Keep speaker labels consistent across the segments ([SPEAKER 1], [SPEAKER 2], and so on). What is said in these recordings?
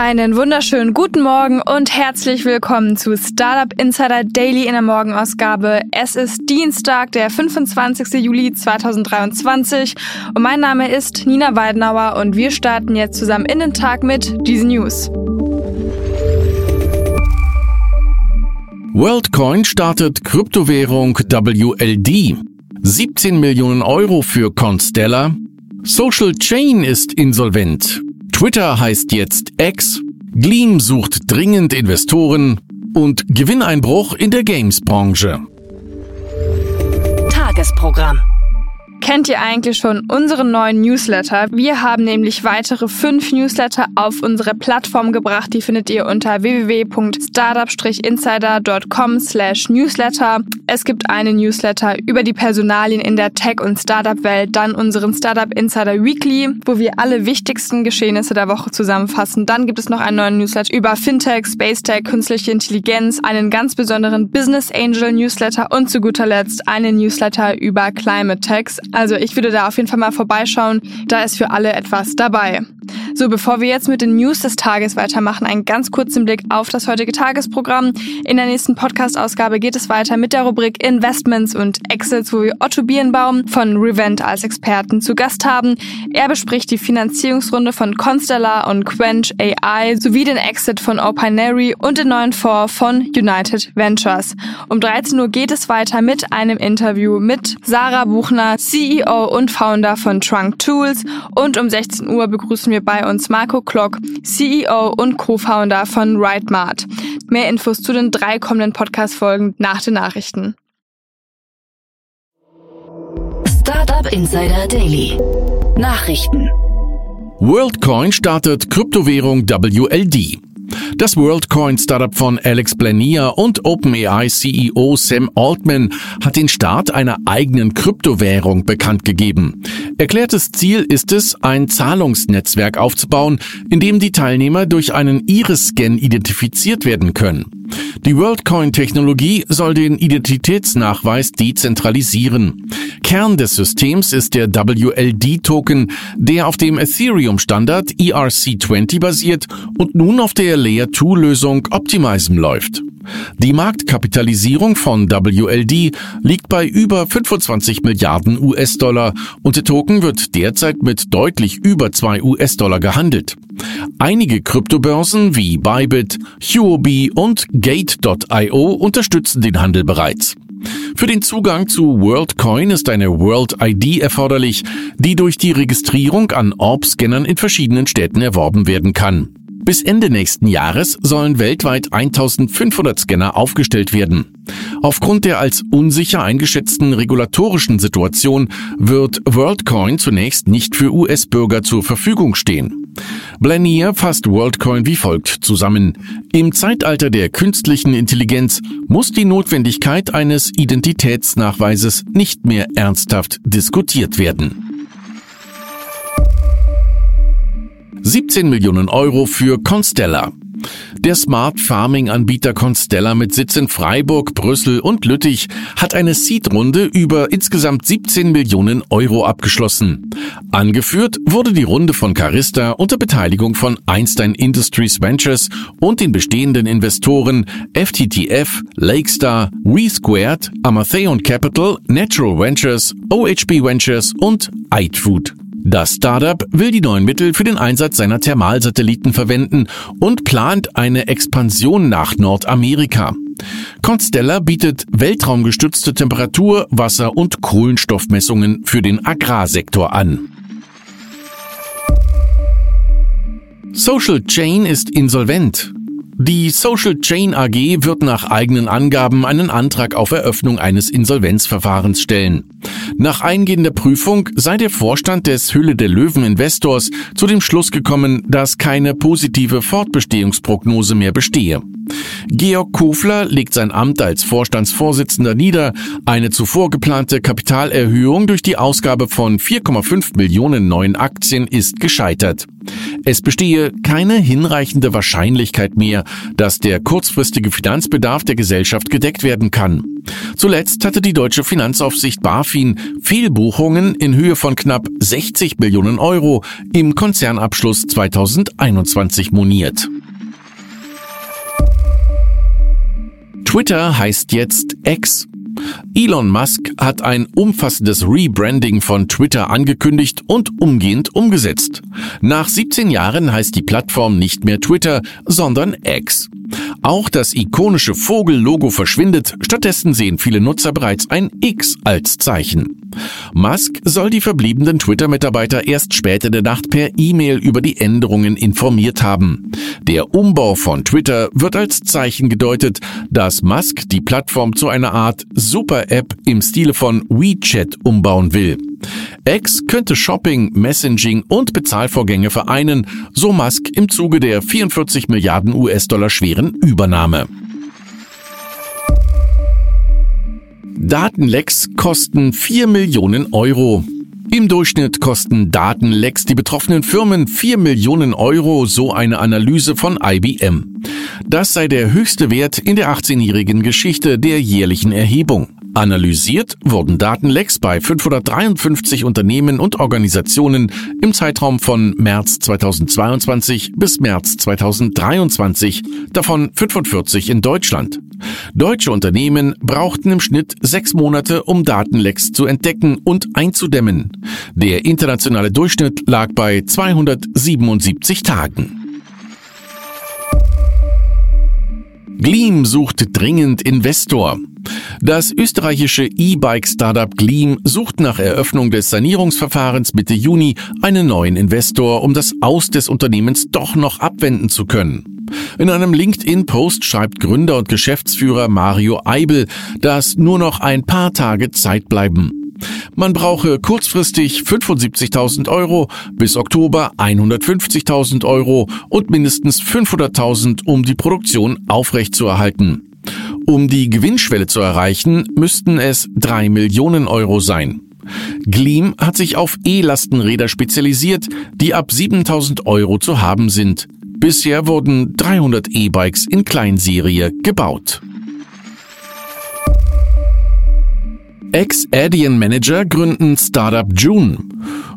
[SPEAKER 1] Einen wunderschönen guten Morgen und herzlich willkommen zu Startup Insider Daily in der Morgenausgabe. Es ist Dienstag, der 25. Juli 2023 und mein Name ist Nina Weidenauer und wir starten jetzt zusammen in den Tag mit diesen News.
[SPEAKER 2] WorldCoin startet Kryptowährung WLD. 17 Millionen Euro für Constellar. Social Chain ist insolvent. Twitter heißt jetzt X, Gleam sucht dringend Investoren und Gewinneinbruch in der Games-Branche.
[SPEAKER 3] Tagesprogramm.
[SPEAKER 1] Kennt ihr eigentlich schon unseren neuen Newsletter? Wir haben nämlich weitere fünf Newsletter auf unsere Plattform gebracht. Die findet ihr unter www.startup-insider.com slash newsletter. Es gibt einen Newsletter über die Personalien in der Tech- und Startup-Welt, dann unseren Startup Insider Weekly, wo wir alle wichtigsten Geschehnisse der Woche zusammenfassen. Dann gibt es noch einen neuen Newsletter über Fintech, Space Tech, künstliche Intelligenz, einen ganz besonderen Business Angel Newsletter und zu guter Letzt einen Newsletter über Climate Techs. Also ich würde da auf jeden Fall mal vorbeischauen. Da ist für alle etwas dabei. So, bevor wir jetzt mit den News des Tages weitermachen, einen ganz kurzen Blick auf das heutige Tagesprogramm. In der nächsten Podcast-Ausgabe geht es weiter mit der Rubrik Investments und Exits, wo wir Otto Birnbaum von Revent als Experten zu Gast haben. Er bespricht die Finanzierungsrunde von Constellar und Quench AI sowie den Exit von Opinary und den neuen Fonds von United Ventures. Um 13 Uhr geht es weiter mit einem Interview mit Sarah Buchner, CEO und Founder von Trunk Tools und um 16 Uhr begrüßen wir bei uns Marco Klock, CEO und Co-Founder von RideMart. Mehr Infos zu den drei kommenden Podcast-Folgen nach den Nachrichten.
[SPEAKER 3] Startup Insider Daily. Nachrichten.
[SPEAKER 2] WorldCoin startet Kryptowährung WLD. Das WorldCoin-Startup von Alex Blania und OpenAI-CEO Sam Altman hat den Start einer eigenen Kryptowährung bekannt gegeben. Erklärtes Ziel ist es, ein Zahlungsnetzwerk aufzubauen, in dem die Teilnehmer durch einen Iris-Scan identifiziert werden können. Die WorldCoin-Technologie soll den Identitätsnachweis dezentralisieren. Kern des Systems ist der WLD-Token, der auf dem Ethereum-Standard ERC20 basiert und nun auf der Layer-2-Lösung Optimism läuft. Die Marktkapitalisierung von WLD liegt bei über 25 Milliarden US-Dollar und der Token wird derzeit mit deutlich über 2 US-Dollar gehandelt. Einige Kryptobörsen wie Bybit, Huobi und Gate.io unterstützen den Handel bereits. Für den Zugang zu WorldCoin ist eine World ID erforderlich, die durch die Registrierung an Orb-Scannern in verschiedenen Städten erworben werden kann. Bis Ende nächsten Jahres sollen weltweit 1500 Scanner aufgestellt werden. Aufgrund der als unsicher eingeschätzten regulatorischen Situation wird WorldCoin zunächst nicht für US-Bürger zur Verfügung stehen. Blanier fasst WorldCoin wie folgt zusammen. Im Zeitalter der künstlichen Intelligenz muss die Notwendigkeit eines Identitätsnachweises nicht mehr ernsthaft diskutiert werden. 17 Millionen Euro für Constella. Der Smart Farming Anbieter Constella mit Sitz in Freiburg, Brüssel und Lüttich hat eine Seed-Runde über insgesamt 17 Millionen Euro abgeschlossen. Angeführt wurde die Runde von Carista unter Beteiligung von Einstein Industries Ventures und den bestehenden Investoren FTTF, Lakestar, WeSquared, Amatheon Capital, Natural Ventures, OHB Ventures und iFood. Das Startup will die neuen Mittel für den Einsatz seiner Thermalsatelliten verwenden und plant eine Expansion nach Nordamerika. Constella bietet weltraumgestützte Temperatur-, Wasser- und Kohlenstoffmessungen für den Agrarsektor an. Social Chain ist insolvent. Die Social Chain AG wird nach eigenen Angaben einen Antrag auf Eröffnung eines Insolvenzverfahrens stellen. Nach eingehender Prüfung sei der Vorstand des Hülle der Löwen Investors zu dem Schluss gekommen, dass keine positive Fortbestehungsprognose mehr bestehe. Georg Kofler legt sein Amt als Vorstandsvorsitzender nieder. Eine zuvor geplante Kapitalerhöhung durch die Ausgabe von 4,5 Millionen neuen Aktien ist gescheitert. Es bestehe keine hinreichende Wahrscheinlichkeit mehr, dass der kurzfristige Finanzbedarf der Gesellschaft gedeckt werden kann. Zuletzt hatte die deutsche Finanzaufsicht BaFin Fehlbuchungen in Höhe von knapp 60 Millionen Euro im Konzernabschluss 2021 moniert. Twitter heißt jetzt X. Elon Musk hat ein umfassendes Rebranding von Twitter angekündigt und umgehend umgesetzt. Nach 17 Jahren heißt die Plattform nicht mehr Twitter, sondern X. Auch das ikonische Vogel-Logo verschwindet, stattdessen sehen viele Nutzer bereits ein X als Zeichen. Musk soll die verbliebenen Twitter-Mitarbeiter erst später der Nacht per E-Mail über die Änderungen informiert haben. Der Umbau von Twitter wird als Zeichen gedeutet, dass Musk die Plattform zu einer Art Super-App im Stile von WeChat umbauen will. X könnte Shopping, Messaging und Bezahlvorgänge vereinen, so Musk im Zuge der 44 Milliarden US-Dollar schweren Übernahme. Datenlecks kosten 4 Millionen Euro. Im Durchschnitt kosten Datenlecks die betroffenen Firmen 4 Millionen Euro, so eine Analyse von IBM. Das sei der höchste Wert in der 18-jährigen Geschichte der jährlichen Erhebung. Analysiert wurden Datenlecks bei 553 Unternehmen und Organisationen im Zeitraum von März 2022 bis März 2023, davon 45 in Deutschland. Deutsche Unternehmen brauchten im Schnitt sechs Monate, um Datenlecks zu entdecken und einzudämmen. Der internationale Durchschnitt lag bei 277 Tagen. Gleam sucht dringend Investor. Das österreichische E-Bike-Startup Gleam sucht nach Eröffnung des Sanierungsverfahrens Mitte Juni einen neuen Investor, um das Aus des Unternehmens doch noch abwenden zu können. In einem LinkedIn-Post schreibt Gründer und Geschäftsführer Mario Eibel, dass nur noch ein paar Tage Zeit bleiben. Man brauche kurzfristig 75.000 Euro, bis Oktober 150.000 Euro und mindestens 500.000, um die Produktion aufrechtzuerhalten. Um die Gewinnschwelle zu erreichen, müssten es drei Millionen Euro sein. Gleam hat sich auf E-Lastenräder spezialisiert, die ab 7000 Euro zu haben sind. Bisher wurden 300 E-Bikes in Kleinserie gebaut. Ex-Adyen-Manager gründen Startup June.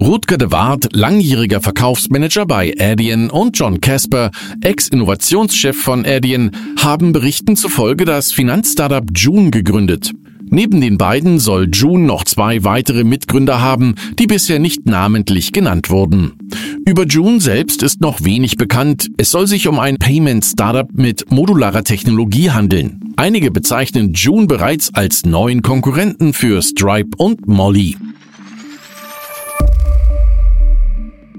[SPEAKER 2] Rutger de Waard, langjähriger Verkaufsmanager bei Adyen und John Casper, Ex-Innovationschef von Adyen, haben Berichten zufolge das Finanzstartup June gegründet. Neben den beiden soll June noch zwei weitere Mitgründer haben, die bisher nicht namentlich genannt wurden. Über June selbst ist noch wenig bekannt. Es soll sich um ein Payment-Startup mit modularer Technologie handeln. Einige bezeichnen June bereits als neuen Konkurrenten für Stripe und Molly.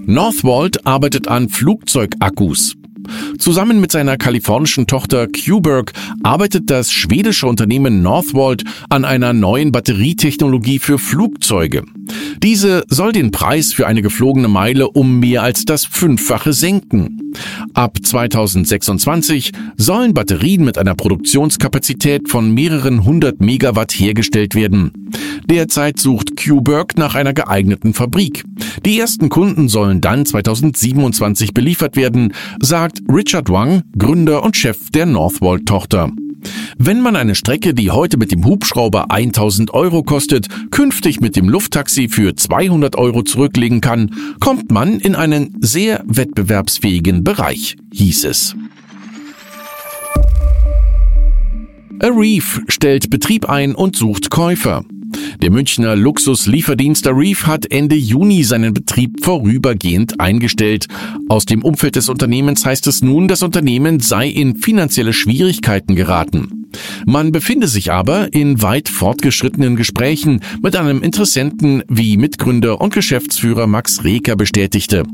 [SPEAKER 2] Northvolt arbeitet an Flugzeugakkus. Zusammen mit seiner kalifornischen Tochter Qberg arbeitet das schwedische Unternehmen Northvolt an einer neuen Batterietechnologie für Flugzeuge. Diese soll den Preis für eine geflogene Meile um mehr als das Fünffache senken. Ab 2026 sollen Batterien mit einer Produktionskapazität von mehreren hundert Megawatt hergestellt werden. Derzeit sucht Qberg nach einer geeigneten Fabrik. Die ersten Kunden sollen dann 2027 beliefert werden, sagt Richard Wang, Gründer und Chef der Northvolt-Tochter. Wenn man eine Strecke, die heute mit dem Hubschrauber 1000 Euro kostet, künftig mit dem Lufttaxi für 200 Euro zurücklegen kann, kommt man in einen sehr wettbewerbsfähigen Bereich, hieß es. Reef stellt Betrieb ein und sucht Käufer. Der Münchner Luxuslieferdienst Reef hat Ende Juni seinen Betrieb vorübergehend eingestellt. Aus dem Umfeld des Unternehmens heißt es nun, das Unternehmen sei in finanzielle Schwierigkeiten geraten. Man befinde sich aber in weit fortgeschrittenen Gesprächen mit einem Interessenten, wie Mitgründer und Geschäftsführer Max Reker bestätigte.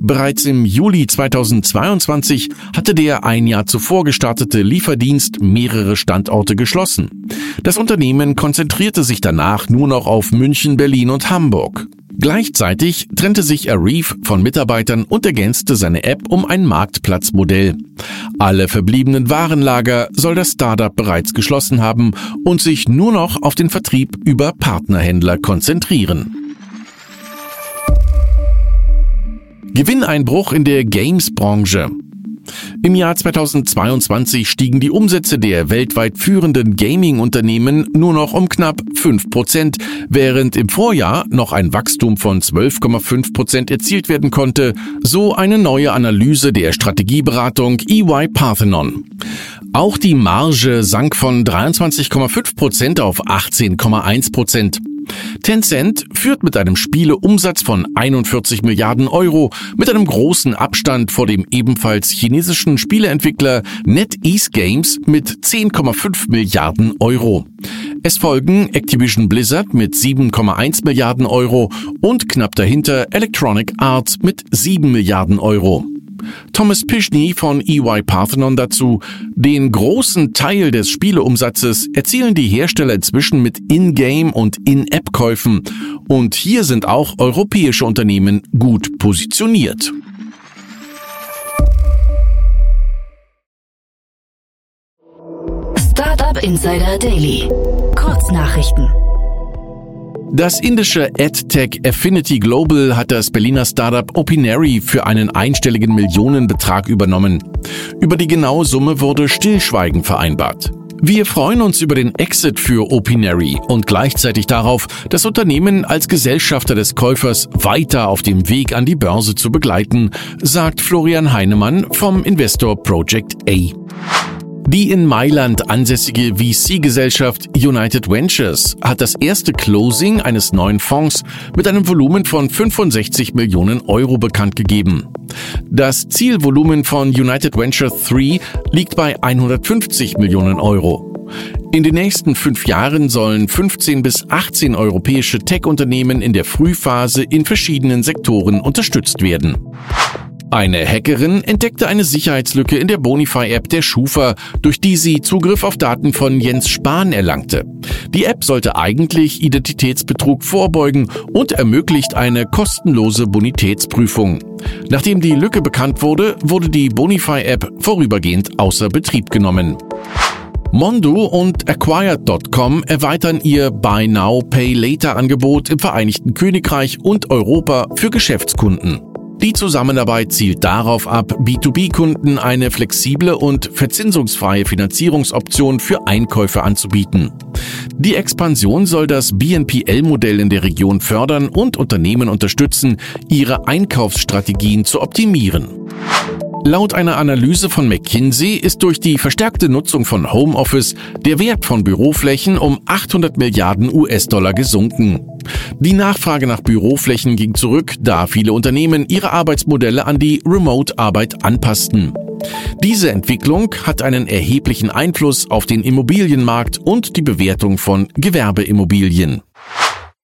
[SPEAKER 2] Bereits im Juli 2022 hatte der ein Jahr zuvor gestartete Lieferdienst mehrere Standorte geschlossen. Das Unternehmen konzentrierte sich danach nur noch auf München, Berlin und Hamburg. Gleichzeitig trennte sich Arif von Mitarbeitern und ergänzte seine App um ein Marktplatzmodell. Alle verbliebenen Warenlager soll das Startup bereits geschlossen haben und sich nur noch auf den Vertrieb über Partnerhändler konzentrieren. Gewinneinbruch in der Games-Branche. Im Jahr 2022 stiegen die Umsätze der weltweit führenden Gaming-Unternehmen nur noch um knapp 5 Prozent, während im Vorjahr noch ein Wachstum von 12,5 Prozent erzielt werden konnte, so eine neue Analyse der Strategieberatung EY Parthenon. Auch die Marge sank von 23,5 Prozent auf 18,1 Prozent. Tencent führt mit einem Spieleumsatz von 41 Milliarden Euro mit einem großen Abstand vor dem ebenfalls chinesischen Spieleentwickler NetEase Games mit 10,5 Milliarden Euro. Es folgen Activision Blizzard mit 7,1 Milliarden Euro und knapp dahinter Electronic Arts mit 7 Milliarden Euro. Thomas Pischney von EY Parthenon dazu, den großen Teil des Spieleumsatzes erzielen die Hersteller inzwischen mit In-Game und In-App-Käufen und hier sind auch europäische Unternehmen gut positioniert.
[SPEAKER 3] Startup Insider Daily. Kurznachrichten.
[SPEAKER 2] Das indische AdTech Affinity Global hat das Berliner Startup Opinary für einen einstelligen Millionenbetrag übernommen. Über die genaue Summe wurde Stillschweigen vereinbart. Wir freuen uns über den Exit für Opinary und gleichzeitig darauf, das Unternehmen als Gesellschafter des Käufers weiter auf dem Weg an die Börse zu begleiten, sagt Florian Heinemann vom Investor Project A. Die in Mailand ansässige VC-Gesellschaft United Ventures hat das erste Closing eines neuen Fonds mit einem Volumen von 65 Millionen Euro bekannt gegeben. Das Zielvolumen von United Venture 3 liegt bei 150 Millionen Euro. In den nächsten fünf Jahren sollen 15 bis 18 europäische Tech-Unternehmen in der Frühphase in verschiedenen Sektoren unterstützt werden. Eine Hackerin entdeckte eine Sicherheitslücke in der Bonify-App der Schufa, durch die sie Zugriff auf Daten von Jens Spahn erlangte. Die App sollte eigentlich Identitätsbetrug vorbeugen und ermöglicht eine kostenlose Bonitätsprüfung. Nachdem die Lücke bekannt wurde, wurde die Bonify-App vorübergehend außer Betrieb genommen. Mondo und Acquired.com erweitern ihr Buy Now, Pay Later Angebot im Vereinigten Königreich und Europa für Geschäftskunden. Die Zusammenarbeit zielt darauf ab, B2B-Kunden eine flexible und verzinsungsfreie Finanzierungsoption für Einkäufe anzubieten. Die Expansion soll das BNPL-Modell in der Region fördern und Unternehmen unterstützen, ihre Einkaufsstrategien zu optimieren. Laut einer Analyse von McKinsey ist durch die verstärkte Nutzung von Homeoffice der Wert von Büroflächen um 800 Milliarden US-Dollar gesunken. Die Nachfrage nach Büroflächen ging zurück, da viele Unternehmen ihre Arbeitsmodelle an die Remote-Arbeit anpassten. Diese Entwicklung hat einen erheblichen Einfluss auf den Immobilienmarkt und die Bewertung von Gewerbeimmobilien.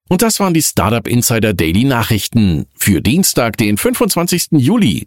[SPEAKER 2] Und das waren die Startup Insider Daily Nachrichten für Dienstag, den 25. Juli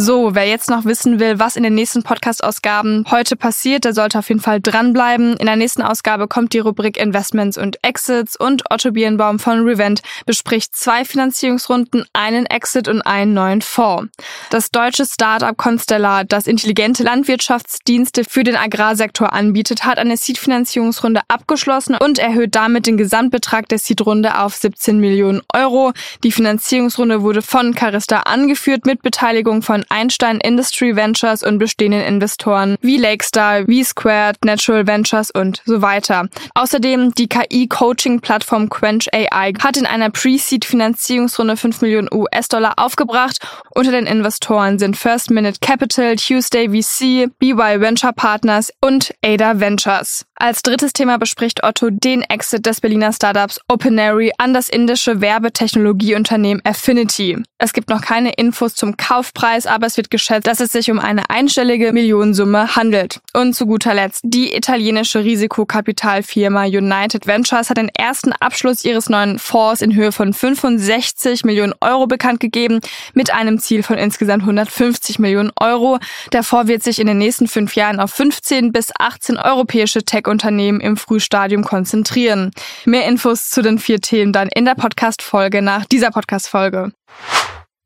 [SPEAKER 1] So, wer jetzt noch wissen will, was in den nächsten Podcast-Ausgaben heute passiert, der sollte auf jeden Fall dranbleiben. In der nächsten Ausgabe kommt die Rubrik Investments und Exits und Otto Birnbaum von Revent bespricht zwei Finanzierungsrunden, einen Exit und einen neuen Fonds. Das deutsche Startup Constellar, das intelligente Landwirtschaftsdienste für den Agrarsektor anbietet, hat eine Seed-Finanzierungsrunde abgeschlossen und erhöht damit den Gesamtbetrag der Seed-Runde auf 17 Millionen Euro. Die Finanzierungsrunde wurde von Carista angeführt mit Beteiligung von Einstein Industry Ventures und bestehenden Investoren wie Lakestar, V-Squared, Natural Ventures und so weiter. Außerdem die KI-Coaching-Plattform Quench AI hat in einer Pre-Seed-Finanzierungsrunde 5 Millionen US-Dollar aufgebracht. Unter den Investoren sind First Minute Capital, Tuesday VC, BY Venture Partners und Ada Ventures. Als drittes Thema bespricht Otto den Exit des Berliner Startups OpenAry an das indische Werbetechnologieunternehmen Affinity. Es gibt noch keine Infos zum Kaufpreis, aber es wird geschätzt, dass es sich um eine einstellige Millionensumme handelt. Und zu guter Letzt, die italienische Risikokapitalfirma United Ventures hat den ersten Abschluss ihres neuen Fonds in Höhe von 65 Millionen Euro bekannt gegeben, mit einem Ziel von insgesamt 150 Millionen Euro. Der Fonds wird sich in den nächsten fünf Jahren auf 15 bis 18 europäische Tech-Unternehmen im Frühstadium konzentrieren. Mehr Infos zu den vier Themen dann in der Podcast-Folge nach dieser Podcast-Folge.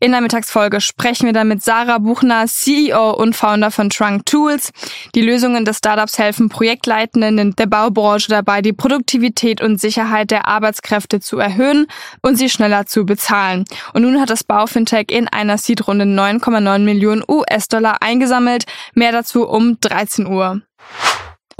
[SPEAKER 1] In der Mittagsfolge sprechen wir dann mit Sarah Buchner, CEO und Founder von Trunk Tools. Die Lösungen des Startups helfen Projektleitenden in der Baubranche dabei, die Produktivität und Sicherheit der Arbeitskräfte zu erhöhen und sie schneller zu bezahlen. Und nun hat das Baufintech in einer Seed-Runde 9,9 Millionen US-Dollar eingesammelt. Mehr dazu um 13 Uhr.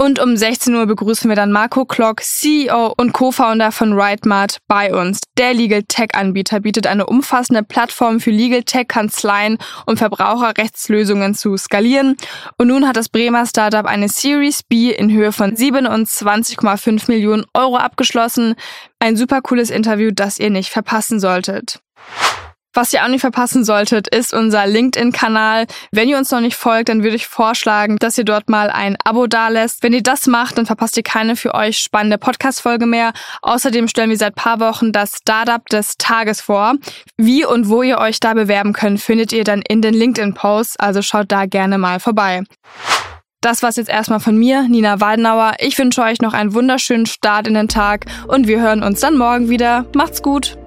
[SPEAKER 1] Und um 16 Uhr begrüßen wir dann Marco Klock, CEO und Co-Founder von RightMart bei uns. Der Legal Tech Anbieter bietet eine umfassende Plattform für Legal Tech Kanzleien und Verbraucherrechtslösungen zu skalieren. Und nun hat das Bremer Startup eine Series B in Höhe von 27,5 Millionen Euro abgeschlossen. Ein super cooles Interview, das ihr nicht verpassen solltet. Was ihr auch nicht verpassen solltet, ist unser LinkedIn-Kanal. Wenn ihr uns noch nicht folgt, dann würde ich vorschlagen, dass ihr dort mal ein Abo dalässt. Wenn ihr das macht, dann verpasst ihr keine für euch spannende Podcast-Folge mehr. Außerdem stellen wir seit paar Wochen das Startup des Tages vor. Wie und wo ihr euch da bewerben könnt, findet ihr dann in den LinkedIn-Posts. Also schaut da gerne mal vorbei. Das war's jetzt erstmal von mir, Nina Waldenauer. Ich wünsche euch noch einen wunderschönen Start in den Tag und wir hören uns dann morgen wieder. Macht's gut!